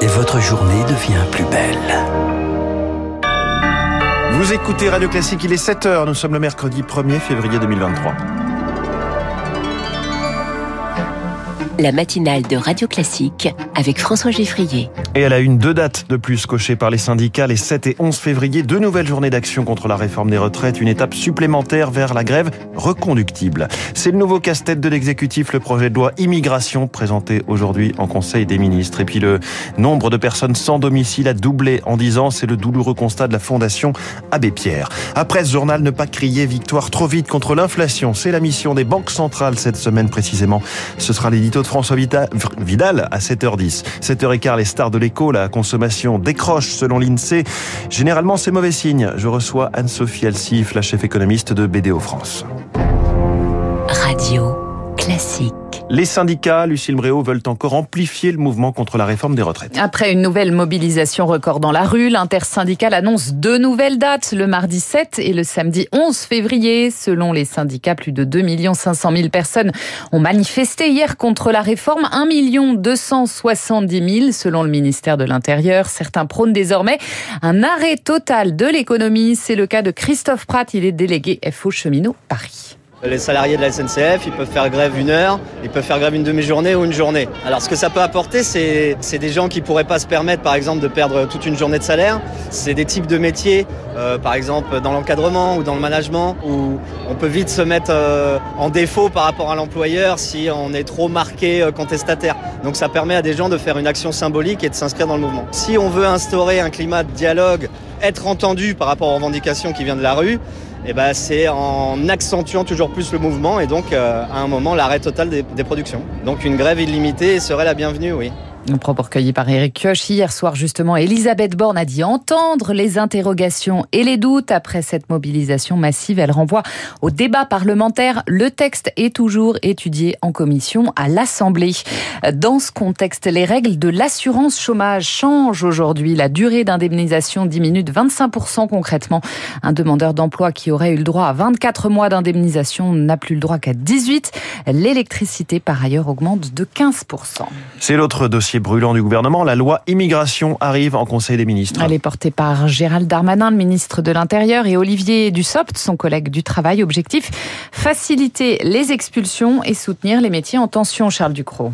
et votre journée devient plus belle. Vous écoutez Radio Classique, il est 7h, nous sommes le mercredi 1er février 2023. La matinale de Radio Classique avec François Geffrier. Et elle a une deux dates de plus cochées par les syndicats les 7 et 11 février, deux nouvelles journées d'action contre la réforme des retraites, une étape supplémentaire vers la grève reconductible. C'est le nouveau casse-tête de l'exécutif, le projet de loi immigration présenté aujourd'hui en Conseil des ministres. Et puis le nombre de personnes sans domicile a doublé en 10 ans, c'est le douloureux constat de la Fondation Abbé Pierre. Après ce journal, ne pas crier victoire trop vite contre l'inflation, c'est la mission des banques centrales cette semaine précisément. Ce sera l'édito de François Vidal à 7h10. 7h15, les stars de l'écho, la consommation décroche selon l'INSEE. Généralement, c'est mauvais signe. Je reçois Anne-Sophie Alsif, la chef économiste de BDO France. Radio classique. Les syndicats, Lucille Bréau, veulent encore amplifier le mouvement contre la réforme des retraites. Après une nouvelle mobilisation record dans la rue, l'intersyndicale annonce deux nouvelles dates, le mardi 7 et le samedi 11 février. Selon les syndicats, plus de 2 500 000 personnes ont manifesté hier contre la réforme, 1 270 000 selon le ministère de l'Intérieur. Certains prônent désormais un arrêt total de l'économie. C'est le cas de Christophe Pratt, il est délégué FO Cheminot Paris. Les salariés de la SNCF, ils peuvent faire grève une heure, ils peuvent faire grève une demi-journée ou une journée. Alors ce que ça peut apporter, c'est des gens qui pourraient pas se permettre, par exemple, de perdre toute une journée de salaire. C'est des types de métiers, euh, par exemple dans l'encadrement ou dans le management, où on peut vite se mettre euh, en défaut par rapport à l'employeur si on est trop marqué euh, contestataire. Donc ça permet à des gens de faire une action symbolique et de s'inscrire dans le mouvement. Si on veut instaurer un climat de dialogue, être entendu par rapport aux revendications qui viennent de la rue, eh ben, c'est en accentuant toujours plus le mouvement et donc euh, à un moment l'arrêt total des, des productions. Donc une grève illimitée serait la bienvenue, oui. Un propos recueilli par Eric Kioch. Hier soir, justement, Elisabeth Borne a dit entendre les interrogations et les doutes après cette mobilisation massive. Elle renvoie au débat parlementaire. Le texte est toujours étudié en commission à l'Assemblée. Dans ce contexte, les règles de l'assurance chômage changent aujourd'hui. La durée d'indemnisation diminue de 25% concrètement. Un demandeur d'emploi qui aurait eu le droit à 24 mois d'indemnisation n'a plus le droit qu'à 18. L'électricité, par ailleurs, augmente de 15%. C'est l'autre dossier brûlant du gouvernement. La loi immigration arrive en Conseil des ministres. Elle est portée par Gérald Darmanin, le ministre de l'Intérieur, et Olivier Dussopt, son collègue du travail. Objectif, faciliter les expulsions et soutenir les métiers en tension, Charles Ducrot.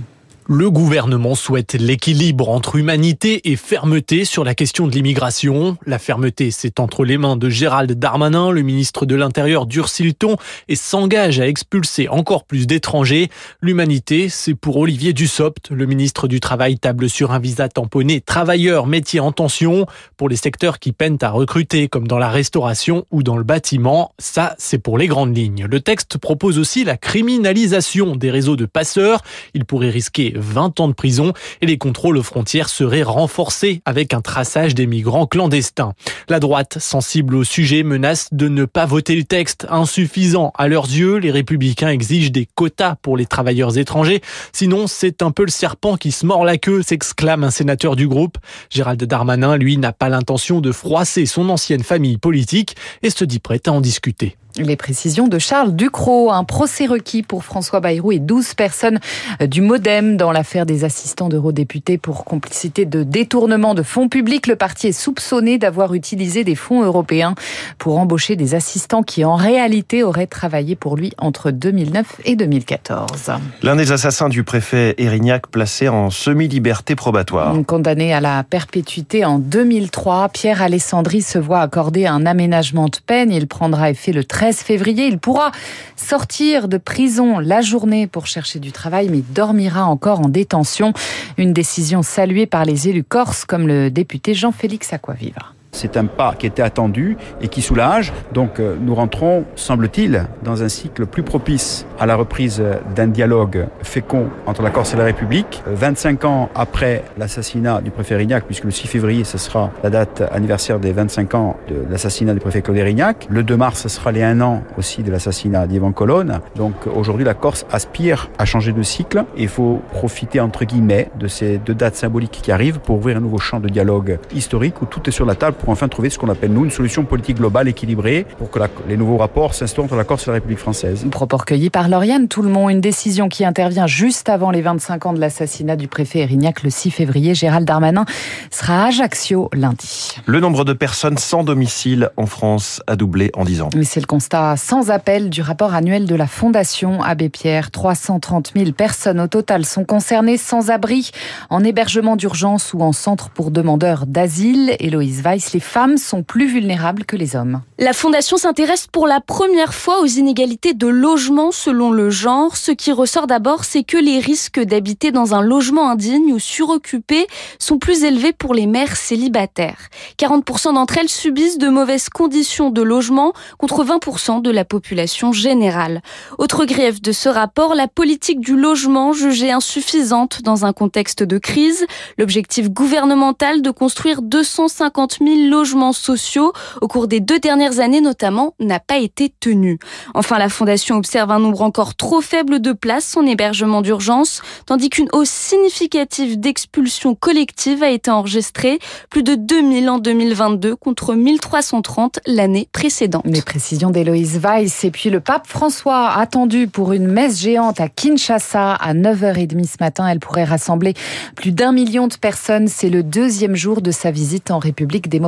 Le gouvernement souhaite l'équilibre entre humanité et fermeté sur la question de l'immigration. La fermeté, c'est entre les mains de Gérald Darmanin, le ministre de l'Intérieur durcit le ton et s'engage à expulser encore plus d'étrangers. L'humanité, c'est pour Olivier Dussopt, le ministre du Travail table sur un visa tamponné travailleurs métiers en tension pour les secteurs qui peinent à recruter comme dans la restauration ou dans le bâtiment. Ça, c'est pour les grandes lignes. Le texte propose aussi la criminalisation des réseaux de passeurs. Il pourrait risquer 20 ans de prison et les contrôles aux frontières seraient renforcés avec un traçage des migrants clandestins. La droite, sensible au sujet, menace de ne pas voter le texte insuffisant. À leurs yeux, les républicains exigent des quotas pour les travailleurs étrangers. Sinon, c'est un peu le serpent qui se mord la queue, s'exclame un sénateur du groupe. Gérald Darmanin, lui, n'a pas l'intention de froisser son ancienne famille politique et se dit prêt à en discuter. Les précisions de Charles Ducrot. Un procès requis pour François Bayrou et 12 personnes du Modem dans l'affaire des assistants d'eurodéputés pour complicité de détournement de fonds publics. Le parti est soupçonné d'avoir utilisé des fonds européens pour embaucher des assistants qui en réalité auraient travaillé pour lui entre 2009 et 2014. L'un des assassins du préfet Erignac placé en semi-liberté probatoire. Condamné à la perpétuité en 2003, Pierre Alessandri se voit accorder un aménagement de peine. Il prendra effet le 13 février. Il pourra sortir de prison la journée pour chercher du travail, mais dormira encore en détention. Une décision saluée par les élus corses comme le député Jean-Félix Aquavivre. C'est un pas qui était attendu et qui soulage. Donc euh, nous rentrons, semble-t-il, dans un cycle plus propice à la reprise d'un dialogue fécond entre la Corse et la République. 25 euh, ans après l'assassinat du préfet Rignac, puisque le 6 février, ce sera la date anniversaire des 25 ans de l'assassinat du préfet Claude Rignac. Le 2 mars, ce sera les 1 an aussi de l'assassinat d'Ivan Colonne. Donc aujourd'hui, la Corse aspire à changer de cycle. Il faut profiter, entre guillemets, de ces deux dates symboliques qui arrivent pour ouvrir un nouveau champ de dialogue historique où tout est sur la table enfin trouver ce qu'on appelle, nous, une solution politique globale équilibrée pour que la, les nouveaux rapports s'instaurent entre la Corse et la République française. Propos recueillis par Lauriane Tout-le-Monde, une décision qui intervient juste avant les 25 ans de l'assassinat du préfet Erignac le 6 février. Gérald Darmanin sera à Ajaccio lundi. Le nombre de personnes sans domicile en France a doublé en 10 ans. Mais c'est le constat sans appel du rapport annuel de la Fondation Abbé Pierre. 330 000 personnes au total sont concernées sans abri, en hébergement d'urgence ou en centre pour demandeurs d'asile. Héloïse Weiss, les femmes sont plus vulnérables que les hommes. La Fondation s'intéresse pour la première fois aux inégalités de logement selon le genre. Ce qui ressort d'abord, c'est que les risques d'habiter dans un logement indigne ou suroccupé sont plus élevés pour les mères célibataires. 40% d'entre elles subissent de mauvaises conditions de logement contre 20% de la population générale. Autre grief de ce rapport, la politique du logement jugée insuffisante dans un contexte de crise. L'objectif gouvernemental de construire 250 000 logements sociaux au cours des deux dernières années notamment n'a pas été tenu. Enfin, la Fondation observe un nombre encore trop faible de places en hébergement d'urgence, tandis qu'une hausse significative d'expulsions collectives a été enregistrée, plus de 2000 en 2022 contre 1330 l'année précédente. Les précisions d'Héloïse Weiss et puis le pape François attendu pour une messe géante à Kinshasa à 9h30 ce matin. Elle pourrait rassembler plus d'un million de personnes. C'est le deuxième jour de sa visite en République démocratique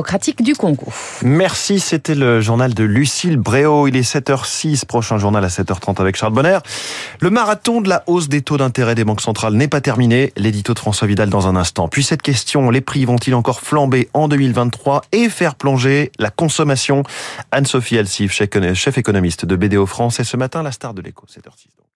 Merci, c'était le journal de Lucille Bréau. Il est 7h06, prochain journal à 7h30 avec Charles Bonner. Le marathon de la hausse des taux d'intérêt des banques centrales n'est pas terminé. L'édito de François Vidal dans un instant. Puis cette question, les prix vont-ils encore flamber en 2023 et faire plonger la consommation? Anne-Sophie Alsif, chef économiste de BDO France, et ce matin la star de l'écho, 7h06.